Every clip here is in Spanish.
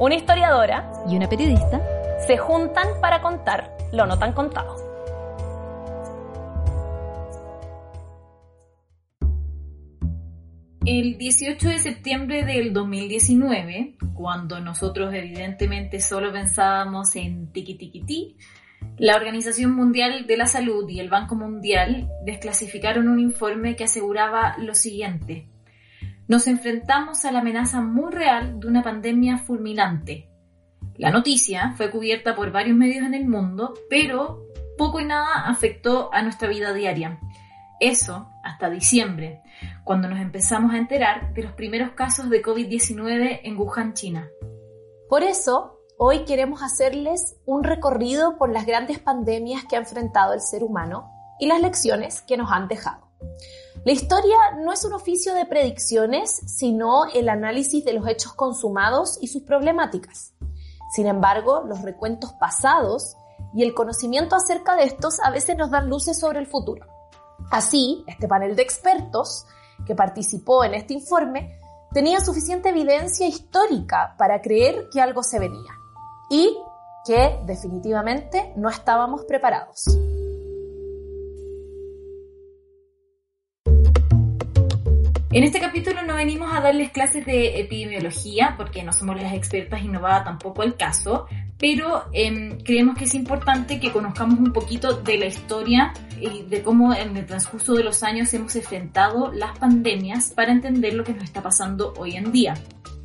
Una historiadora y una periodista se juntan para contar lo no tan contado. El 18 de septiembre del 2019, cuando nosotros evidentemente solo pensábamos en tiki tiki ti, la Organización Mundial de la Salud y el Banco Mundial desclasificaron un informe que aseguraba lo siguiente. Nos enfrentamos a la amenaza muy real de una pandemia fulminante. La noticia fue cubierta por varios medios en el mundo, pero poco y nada afectó a nuestra vida diaria. Eso hasta diciembre, cuando nos empezamos a enterar de los primeros casos de COVID-19 en Wuhan, China. Por eso, hoy queremos hacerles un recorrido por las grandes pandemias que ha enfrentado el ser humano y las lecciones que nos han dejado. La historia no es un oficio de predicciones, sino el análisis de los hechos consumados y sus problemáticas. Sin embargo, los recuentos pasados y el conocimiento acerca de estos a veces nos dan luces sobre el futuro. Así, este panel de expertos que participó en este informe tenía suficiente evidencia histórica para creer que algo se venía y que definitivamente no estábamos preparados. En este capítulo no venimos a darles clases de epidemiología porque no somos las expertas y no va tampoco el caso, pero em, creemos que es importante que conozcamos un poquito de la historia y de cómo en el transcurso de los años hemos enfrentado las pandemias para entender lo que nos está pasando hoy en día.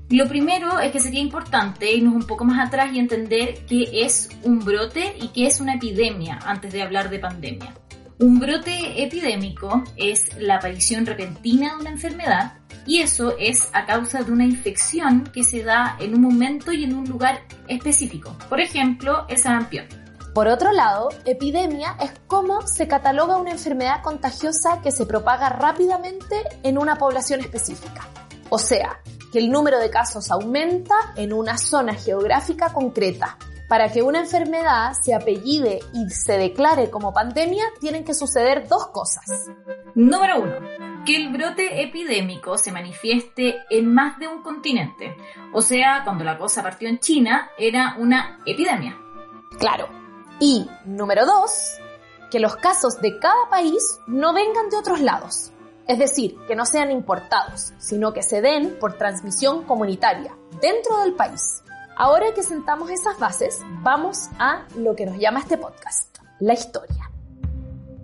Lo primero es que sería importante irnos un poco más atrás y entender qué es un brote y qué es una epidemia antes de hablar de pandemia. Un brote epidémico es la aparición repentina de una enfermedad y eso es a causa de una infección que se da en un momento y en un lugar específico. Por ejemplo, el sarampión. Por otro lado, epidemia es cómo se cataloga una enfermedad contagiosa que se propaga rápidamente en una población específica. O sea, que el número de casos aumenta en una zona geográfica concreta. Para que una enfermedad se apellide y se declare como pandemia, tienen que suceder dos cosas. Número uno, que el brote epidémico se manifieste en más de un continente. O sea, cuando la cosa partió en China, era una epidemia. Claro. Y número dos, que los casos de cada país no vengan de otros lados. Es decir, que no sean importados, sino que se den por transmisión comunitaria dentro del país. Ahora que sentamos esas bases, vamos a lo que nos llama este podcast, la historia.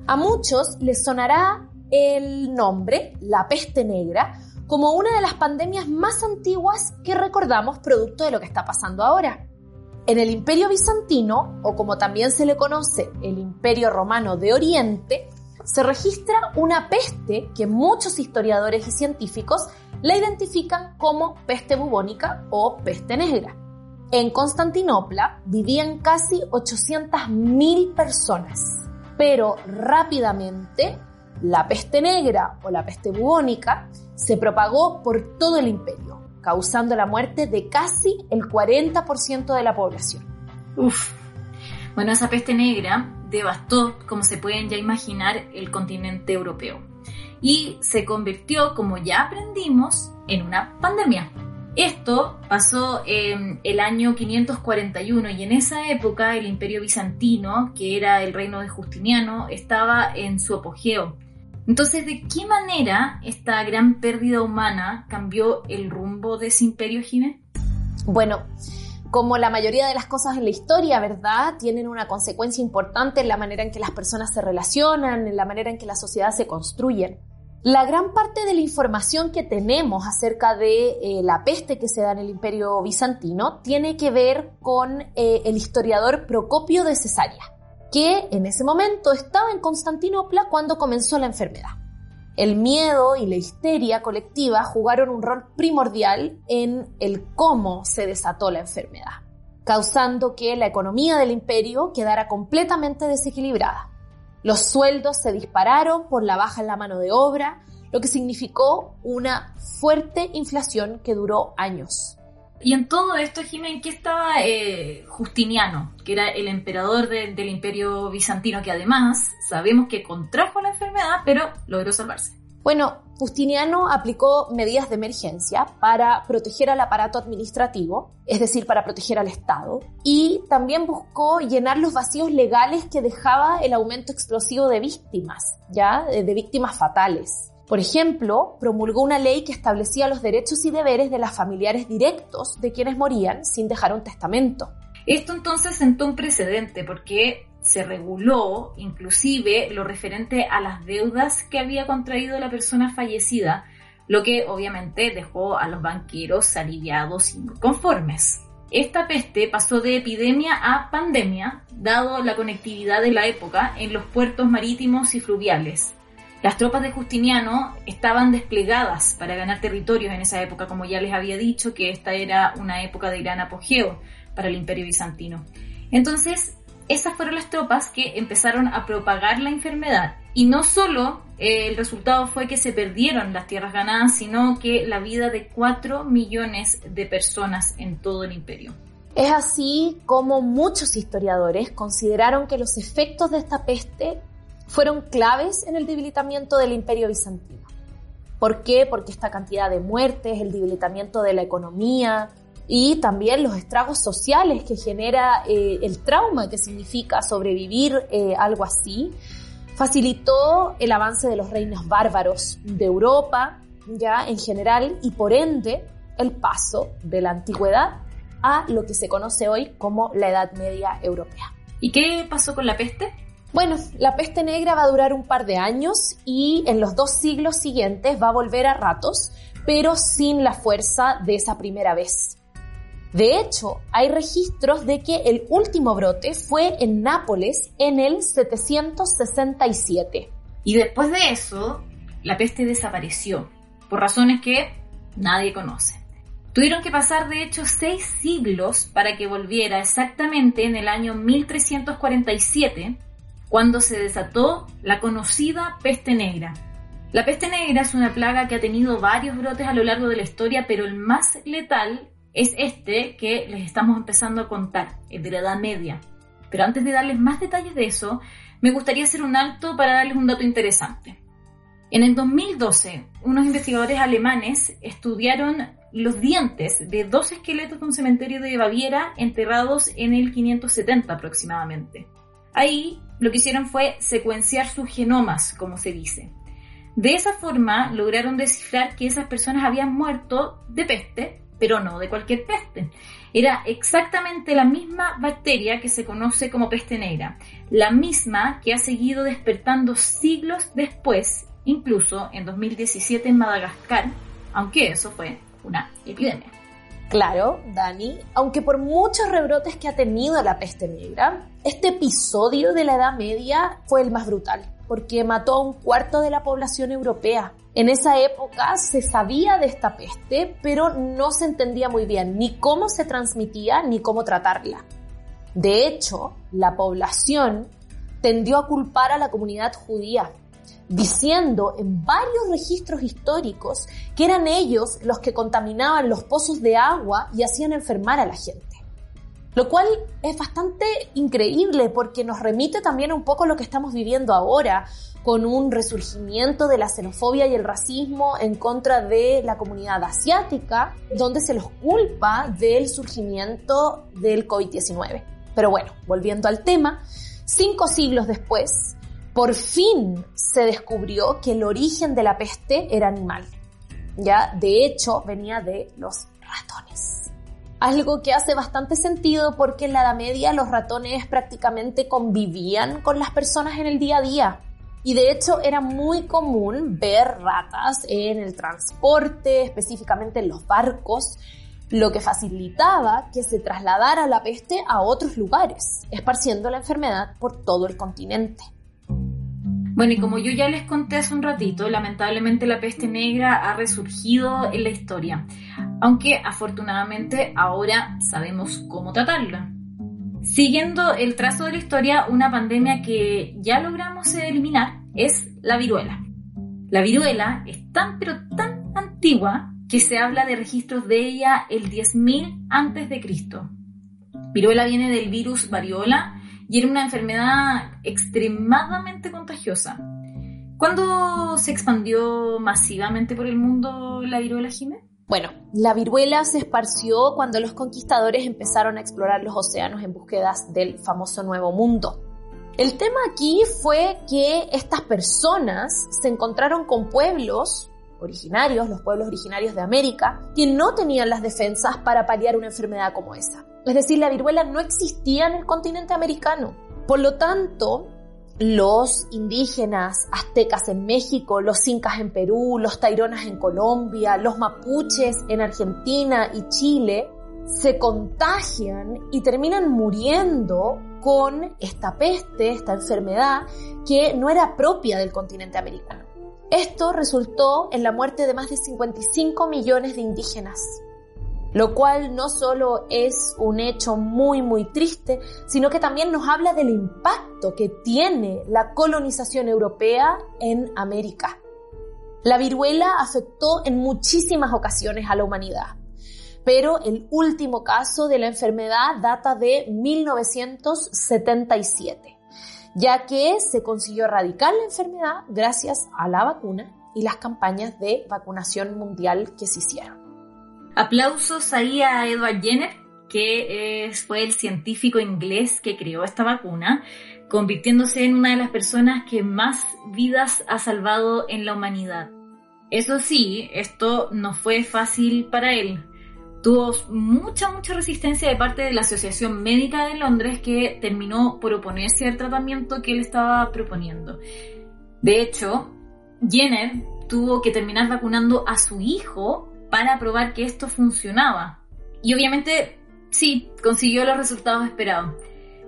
A muchos les sonará el nombre, la peste negra, como una de las pandemias más antiguas que recordamos producto de lo que está pasando ahora. En el Imperio Bizantino, o como también se le conoce, el Imperio Romano de Oriente, se registra una peste que muchos historiadores y científicos la identifican como peste bubónica o peste negra. En Constantinopla vivían casi 800.000 personas, pero rápidamente la peste negra o la peste bubónica se propagó por todo el imperio, causando la muerte de casi el 40% de la población. Uf. Bueno, esa peste negra devastó, como se pueden ya imaginar, el continente europeo y se convirtió, como ya aprendimos, en una pandemia. Esto pasó en el año 541 y en esa época el imperio bizantino, que era el reino de Justiniano, estaba en su apogeo. Entonces, ¿de qué manera esta gran pérdida humana cambió el rumbo de ese imperio, Jiménez? Bueno, como la mayoría de las cosas en la historia, ¿verdad? Tienen una consecuencia importante en la manera en que las personas se relacionan, en la manera en que las sociedades se construyen. La gran parte de la información que tenemos acerca de eh, la peste que se da en el imperio bizantino tiene que ver con eh, el historiador Procopio de Cesarea, que en ese momento estaba en Constantinopla cuando comenzó la enfermedad. El miedo y la histeria colectiva jugaron un rol primordial en el cómo se desató la enfermedad, causando que la economía del imperio quedara completamente desequilibrada. Los sueldos se dispararon por la baja en la mano de obra, lo que significó una fuerte inflación que duró años. Y en todo esto, Jiménez, ¿qué estaba eh, Justiniano, que era el emperador del imperio bizantino, que además sabemos que contrajo la enfermedad, pero logró salvarse? Bueno, Justiniano aplicó medidas de emergencia para proteger al aparato administrativo, es decir, para proteger al Estado, y también buscó llenar los vacíos legales que dejaba el aumento explosivo de víctimas, ya, de víctimas fatales. Por ejemplo, promulgó una ley que establecía los derechos y deberes de los familiares directos de quienes morían sin dejar un testamento. Esto entonces sentó un precedente porque se reguló inclusive lo referente a las deudas que había contraído la persona fallecida, lo que obviamente dejó a los banqueros aliviados y conformes. Esta peste pasó de epidemia a pandemia, dado la conectividad de la época en los puertos marítimos y fluviales. Las tropas de Justiniano estaban desplegadas para ganar territorios en esa época, como ya les había dicho, que esta era una época de gran apogeo para el imperio bizantino. Entonces, esas fueron las tropas que empezaron a propagar la enfermedad. Y no solo eh, el resultado fue que se perdieron las tierras ganadas, sino que la vida de 4 millones de personas en todo el imperio. Es así como muchos historiadores consideraron que los efectos de esta peste fueron claves en el debilitamiento del imperio bizantino. ¿Por qué? Porque esta cantidad de muertes, el debilitamiento de la economía y también los estragos sociales que genera eh, el trauma que significa sobrevivir eh, algo así, facilitó el avance de los reinos bárbaros de Europa, ya en general, y por ende el paso de la antigüedad a lo que se conoce hoy como la Edad Media Europea. ¿Y qué pasó con la peste? Bueno, la peste negra va a durar un par de años y en los dos siglos siguientes va a volver a ratos, pero sin la fuerza de esa primera vez. De hecho, hay registros de que el último brote fue en Nápoles en el 767. Y después de eso, la peste desapareció, por razones que nadie conoce. Tuvieron que pasar de hecho seis siglos para que volviera exactamente en el año 1347 cuando se desató la conocida peste negra. La peste negra es una plaga que ha tenido varios brotes a lo largo de la historia, pero el más letal es este que les estamos empezando a contar, el de la Edad Media. Pero antes de darles más detalles de eso, me gustaría hacer un alto para darles un dato interesante. En el 2012, unos investigadores alemanes estudiaron los dientes de dos esqueletos de un cementerio de Baviera enterrados en el 570 aproximadamente. Ahí lo que hicieron fue secuenciar sus genomas, como se dice. De esa forma lograron descifrar que esas personas habían muerto de peste, pero no de cualquier peste. Era exactamente la misma bacteria que se conoce como peste negra, la misma que ha seguido despertando siglos después, incluso en 2017 en Madagascar, aunque eso fue una epidemia. Claro, Dani, aunque por muchos rebrotes que ha tenido la peste negra, este episodio de la Edad Media fue el más brutal, porque mató a un cuarto de la población europea. En esa época se sabía de esta peste, pero no se entendía muy bien ni cómo se transmitía ni cómo tratarla. De hecho, la población tendió a culpar a la comunidad judía, diciendo en varios registros históricos que eran ellos los que contaminaban los pozos de agua y hacían enfermar a la gente. Lo cual es bastante increíble porque nos remite también un poco lo que estamos viviendo ahora, con un resurgimiento de la xenofobia y el racismo en contra de la comunidad asiática, donde se los culpa del surgimiento del COVID-19. Pero bueno, volviendo al tema, cinco siglos después, por fin se descubrió que el origen de la peste era animal. Ya, de hecho, venía de los ratones. Algo que hace bastante sentido porque en la Edad Media los ratones prácticamente convivían con las personas en el día a día. Y de hecho era muy común ver ratas en el transporte, específicamente en los barcos, lo que facilitaba que se trasladara la peste a otros lugares, esparciendo la enfermedad por todo el continente. Bueno, y como yo ya les conté hace un ratito, lamentablemente la peste negra ha resurgido en la historia, aunque afortunadamente ahora sabemos cómo tratarla. Siguiendo el trazo de la historia, una pandemia que ya logramos eliminar es la viruela. La viruela es tan pero tan antigua que se habla de registros de ella el 10.000 antes de Cristo. Viruela viene del virus variola y era una enfermedad extremadamente contagiosa. ¿Cuándo se expandió masivamente por el mundo la viruela, Jiménez? Bueno, la viruela se esparció cuando los conquistadores empezaron a explorar los océanos en búsquedas del famoso Nuevo Mundo. El tema aquí fue que estas personas se encontraron con pueblos originarios, los pueblos originarios de América, que no tenían las defensas para paliar una enfermedad como esa. Es decir, la viruela no existía en el continente americano. Por lo tanto, los indígenas aztecas en México, los incas en Perú, los taironas en Colombia, los mapuches en Argentina y Chile, se contagian y terminan muriendo con esta peste, esta enfermedad que no era propia del continente americano. Esto resultó en la muerte de más de 55 millones de indígenas lo cual no solo es un hecho muy muy triste, sino que también nos habla del impacto que tiene la colonización europea en América. La viruela afectó en muchísimas ocasiones a la humanidad, pero el último caso de la enfermedad data de 1977, ya que se consiguió erradicar la enfermedad gracias a la vacuna y las campañas de vacunación mundial que se hicieron. Aplausos ahí a Edward Jenner, que fue el científico inglés que creó esta vacuna, convirtiéndose en una de las personas que más vidas ha salvado en la humanidad. Eso sí, esto no fue fácil para él. Tuvo mucha, mucha resistencia de parte de la Asociación Médica de Londres que terminó por oponerse al tratamiento que él estaba proponiendo. De hecho, Jenner tuvo que terminar vacunando a su hijo para probar que esto funcionaba. Y obviamente sí, consiguió los resultados esperados.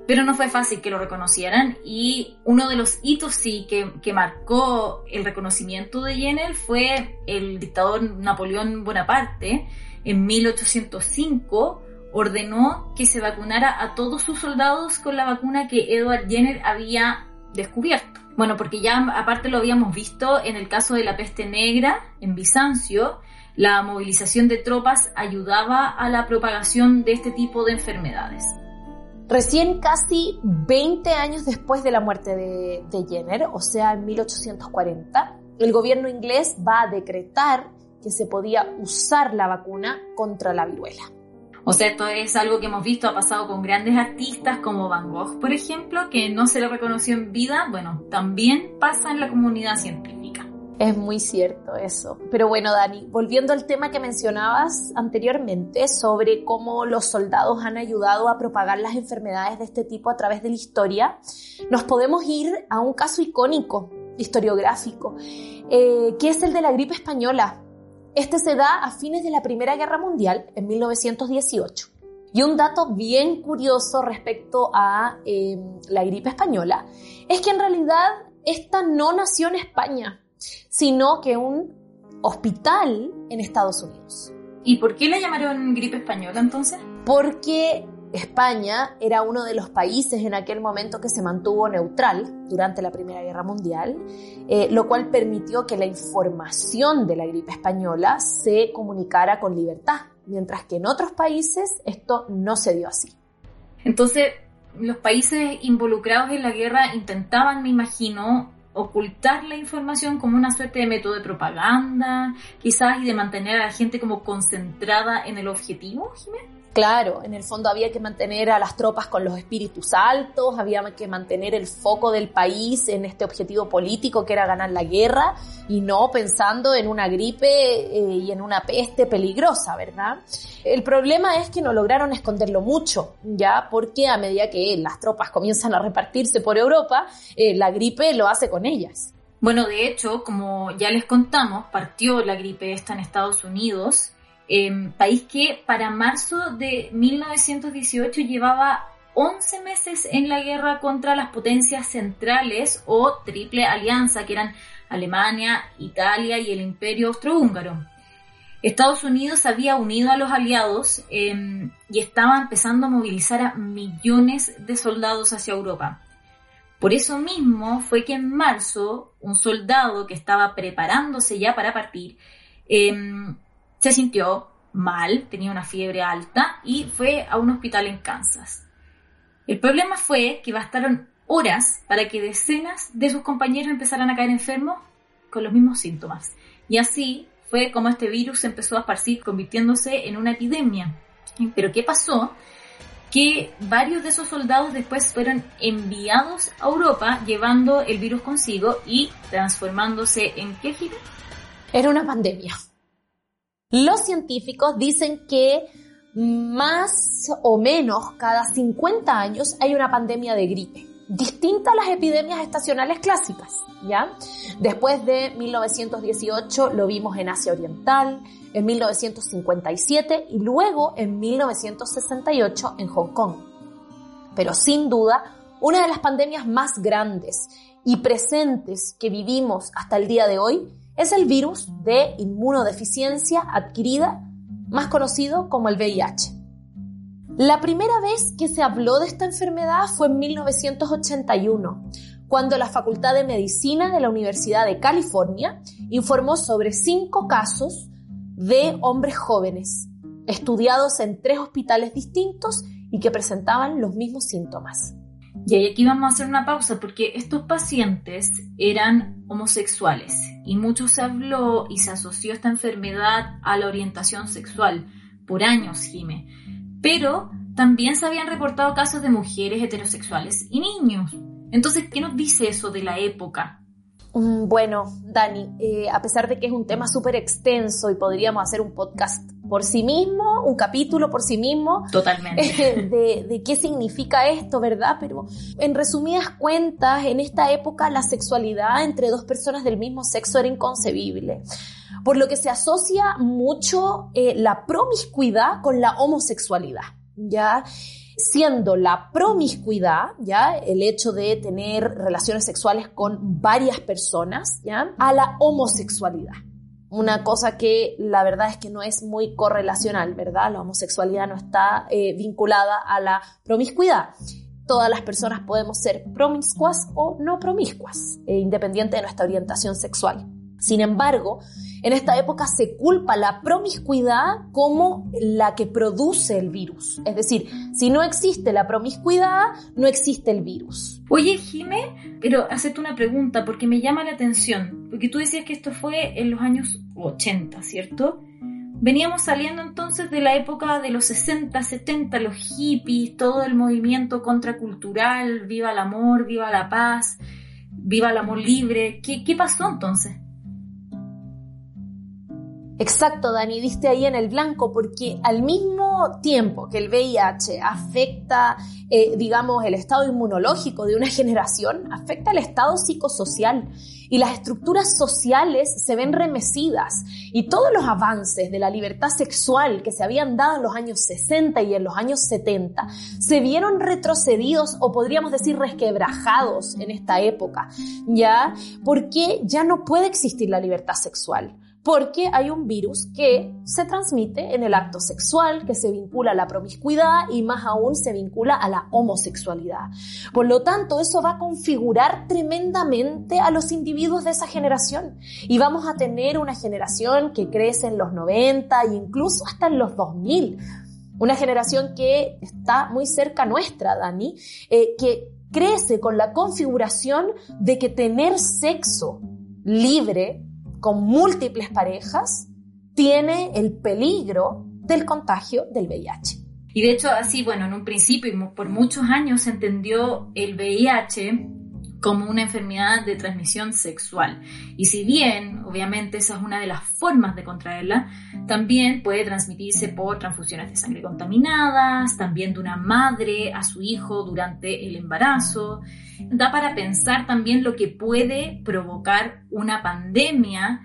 Pero no fue fácil que lo reconocieran y uno de los hitos sí que, que marcó el reconocimiento de Jenner fue el dictador Napoleón Bonaparte en 1805 ordenó que se vacunara a todos sus soldados con la vacuna que Edward Jenner había descubierto. Bueno, porque ya aparte lo habíamos visto en el caso de la peste negra en Bizancio, la movilización de tropas ayudaba a la propagación de este tipo de enfermedades. Recién casi 20 años después de la muerte de, Jenner, o sea, en 1840, el gobierno inglés va a decretar que se podía usar la vacuna contra la viruela. O sea, esto es algo que hemos visto, ha pasado con grandes artistas como Van Gogh, por ejemplo, que no se le reconoció en vida. Bueno, también pasa en la comunidad científica. Es muy cierto eso. Pero bueno, Dani, volviendo al tema que mencionabas anteriormente sobre cómo los soldados han ayudado a propagar las enfermedades de este tipo a través de la historia, nos podemos ir a un caso icónico, historiográfico, eh, que es el de la gripe española. Este se da a fines de la Primera Guerra Mundial, en 1918. Y un dato bien curioso respecto a eh, la gripe española es que en realidad esta no nació en España, sino que un hospital en Estados Unidos. ¿Y por qué la llamaron gripe española entonces? Porque España era uno de los países en aquel momento que se mantuvo neutral durante la Primera Guerra Mundial, eh, lo cual permitió que la información de la gripe española se comunicara con libertad, mientras que en otros países esto no se dio así. Entonces, los países involucrados en la guerra intentaban, me imagino, ocultar la información como una suerte de método de propaganda, quizás, y de mantener a la gente como concentrada en el objetivo, Jiménez? Claro, en el fondo había que mantener a las tropas con los espíritus altos, había que mantener el foco del país en este objetivo político que era ganar la guerra y no pensando en una gripe eh, y en una peste peligrosa, ¿verdad? El problema es que no lograron esconderlo mucho, ya porque a medida que las tropas comienzan a repartirse por Europa, eh, la gripe lo hace con ellas. Bueno, de hecho, como ya les contamos, partió la gripe esta en Estados Unidos Em, país que para marzo de 1918 llevaba 11 meses en la guerra contra las potencias centrales o triple alianza, que eran Alemania, Italia y el Imperio Austrohúngaro. Estados Unidos había unido a los aliados em, y estaba empezando a movilizar a millones de soldados hacia Europa. Por eso mismo fue que en marzo un soldado que estaba preparándose ya para partir em, se sintió mal, tenía una fiebre alta y fue a un hospital en Kansas. El problema fue que bastaron horas para que decenas de sus compañeros empezaran a caer enfermos con los mismos síntomas. Y así fue como este virus empezó a esparcir, convirtiéndose en una epidemia. Pero ¿qué pasó? Que varios de esos soldados después fueron enviados a Europa llevando el virus consigo y transformándose en qué gira? Era una pandemia. Los científicos dicen que más o menos cada 50 años hay una pandemia de gripe, distinta a las epidemias estacionales clásicas, ¿ya? Después de 1918 lo vimos en Asia Oriental, en 1957 y luego en 1968 en Hong Kong. Pero sin duda, una de las pandemias más grandes y presentes que vivimos hasta el día de hoy es el virus de inmunodeficiencia adquirida, más conocido como el VIH. La primera vez que se habló de esta enfermedad fue en 1981, cuando la Facultad de Medicina de la Universidad de California informó sobre cinco casos de hombres jóvenes, estudiados en tres hospitales distintos y que presentaban los mismos síntomas. Y aquí vamos a hacer una pausa porque estos pacientes eran homosexuales y mucho se habló y se asoció esta enfermedad a la orientación sexual por años, Jime. Pero también se habían reportado casos de mujeres heterosexuales y niños. Entonces, ¿qué nos dice eso de la época? Mm, bueno, Dani, eh, a pesar de que es un tema súper extenso y podríamos hacer un podcast por sí mismo, un capítulo por sí mismo. Totalmente. De, de, qué significa esto, ¿verdad? Pero en resumidas cuentas, en esta época la sexualidad entre dos personas del mismo sexo era inconcebible. Por lo que se asocia mucho eh, la promiscuidad con la homosexualidad, ¿ya? siendo la promiscuidad, ¿ya? El hecho de tener relaciones sexuales con varias personas, ¿ya? A la homosexualidad. Una cosa que la verdad es que no es muy correlacional, ¿verdad? La homosexualidad no está eh, vinculada a la promiscuidad. Todas las personas podemos ser promiscuas o no promiscuas, eh, independiente de nuestra orientación sexual. Sin embargo, en esta época se culpa la promiscuidad como la que produce el virus. Es decir, si no existe la promiscuidad, no existe el virus. Oye, Jime, pero hacerte una pregunta porque me llama la atención. Porque tú decías que esto fue en los años 80, ¿cierto? Veníamos saliendo entonces de la época de los 60, 70, los hippies, todo el movimiento contracultural, viva el amor, viva la paz, viva el amor libre. ¿Qué, qué pasó entonces? Exacto, Dani, diste ahí en el blanco, porque al mismo tiempo que el VIH afecta, eh, digamos, el estado inmunológico de una generación, afecta el estado psicosocial y las estructuras sociales se ven remecidas y todos los avances de la libertad sexual que se habían dado en los años 60 y en los años 70 se vieron retrocedidos o podríamos decir resquebrajados en esta época, ¿ya? Porque ya no puede existir la libertad sexual porque hay un virus que se transmite en el acto sexual, que se vincula a la promiscuidad y más aún se vincula a la homosexualidad. Por lo tanto, eso va a configurar tremendamente a los individuos de esa generación y vamos a tener una generación que crece en los 90 e incluso hasta en los 2000. Una generación que está muy cerca nuestra, Dani, eh, que crece con la configuración de que tener sexo libre con múltiples parejas tiene el peligro del contagio del VIH. Y de hecho, así, bueno, en un principio y por muchos años se entendió el VIH como una enfermedad de transmisión sexual. Y si bien, obviamente, esa es una de las formas de contraerla, también puede transmitirse por transfusiones de sangre contaminadas, también de una madre a su hijo durante el embarazo. Da para pensar también lo que puede provocar una pandemia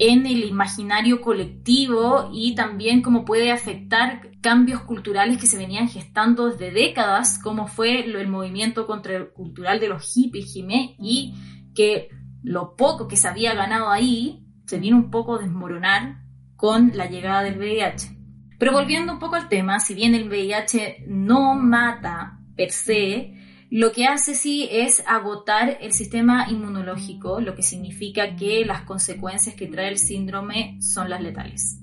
en el imaginario colectivo y también cómo puede afectar cambios culturales que se venían gestando desde décadas, como fue el movimiento contracultural de los hippies y que lo poco que se había ganado ahí se vino un poco a desmoronar con la llegada del VIH. Pero volviendo un poco al tema, si bien el VIH no mata per se, lo que hace sí es agotar el sistema inmunológico, lo que significa que las consecuencias que trae el síndrome son las letales.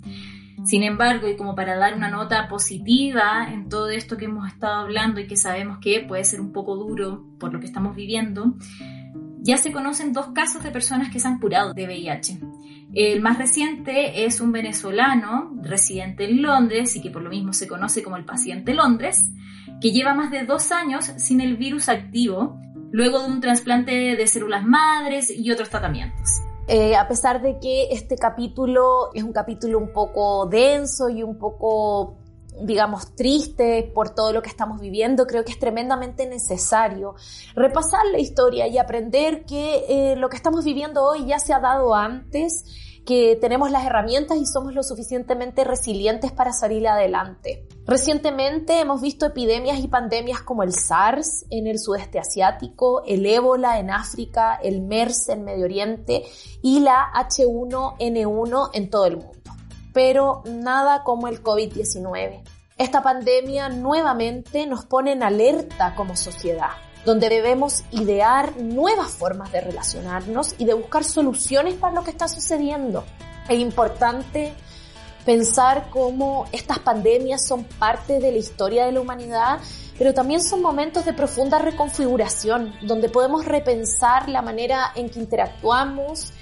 Sin embargo, y como para dar una nota positiva en todo esto que hemos estado hablando y que sabemos que puede ser un poco duro por lo que estamos viviendo, ya se conocen dos casos de personas que se han curado de VIH. El más reciente es un venezolano residente en Londres y que por lo mismo se conoce como el paciente Londres, que lleva más de dos años sin el virus activo, luego de un trasplante de células madres y otros tratamientos. Eh, a pesar de que este capítulo es un capítulo un poco denso y un poco digamos, triste por todo lo que estamos viviendo, creo que es tremendamente necesario repasar la historia y aprender que eh, lo que estamos viviendo hoy ya se ha dado antes que tenemos las herramientas y somos lo suficientemente resilientes para salir adelante. Recientemente hemos visto epidemias y pandemias como el SARS en el sudeste asiático, el ébola en África, el MERS en Medio Oriente y la H1N1 en todo el mundo. Pero nada como el COVID-19. Esta pandemia nuevamente nos pone en alerta como sociedad donde debemos idear nuevas formas de relacionarnos y de buscar soluciones para lo que está sucediendo. Es importante pensar cómo estas pandemias son parte de la historia de la humanidad, pero también son momentos de profunda reconfiguración, donde podemos repensar la manera en que interactuamos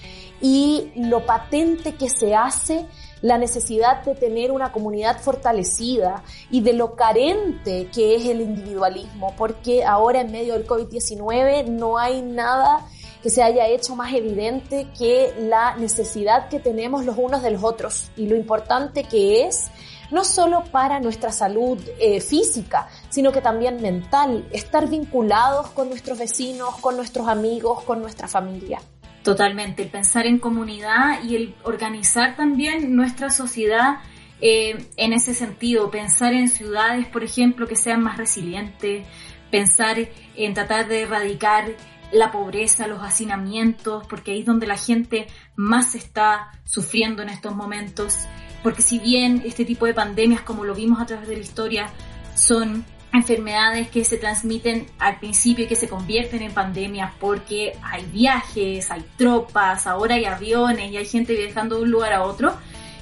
y lo patente que se hace la necesidad de tener una comunidad fortalecida y de lo carente que es el individualismo, porque ahora en medio del COVID-19 no hay nada que se haya hecho más evidente que la necesidad que tenemos los unos de los otros y lo importante que es no solo para nuestra salud eh, física, sino que también mental, estar vinculados con nuestros vecinos, con nuestros amigos, con nuestra familia. Totalmente, el pensar en comunidad y el organizar también nuestra sociedad eh, en ese sentido, pensar en ciudades, por ejemplo, que sean más resilientes, pensar en tratar de erradicar la pobreza, los hacinamientos, porque ahí es donde la gente más está sufriendo en estos momentos, porque si bien este tipo de pandemias, como lo vimos a través de la historia, son enfermedades que se transmiten al principio y que se convierten en pandemias porque hay viajes, hay tropas, ahora hay aviones y hay gente viajando de un lugar a otro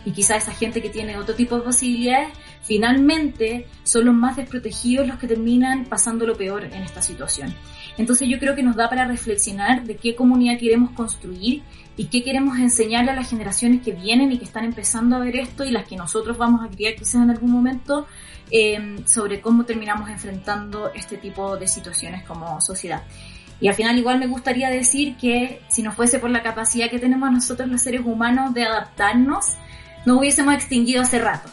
y quizá esa gente que tiene otro tipo de posibilidades finalmente son los más desprotegidos los que terminan pasando lo peor en esta situación. Entonces yo creo que nos da para reflexionar de qué comunidad queremos construir y qué queremos enseñarle a las generaciones que vienen y que están empezando a ver esto y las que nosotros vamos a criar quizás en algún momento eh, sobre cómo terminamos enfrentando este tipo de situaciones como sociedad. Y al final igual me gustaría decir que si no fuese por la capacidad que tenemos nosotros los seres humanos de adaptarnos, nos hubiésemos extinguido hace rato.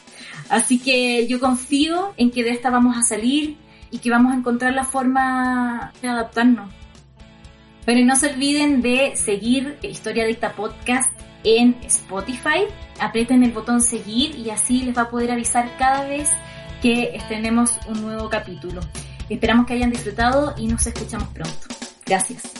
Así que yo confío en que de esta vamos a salir y que vamos a encontrar la forma de adaptarnos. Pero no se olviden de seguir Historia Dicta Podcast en Spotify. Aprieten el botón seguir y así les va a poder avisar cada vez que estrenemos un nuevo capítulo. Esperamos que hayan disfrutado y nos escuchamos pronto. Gracias.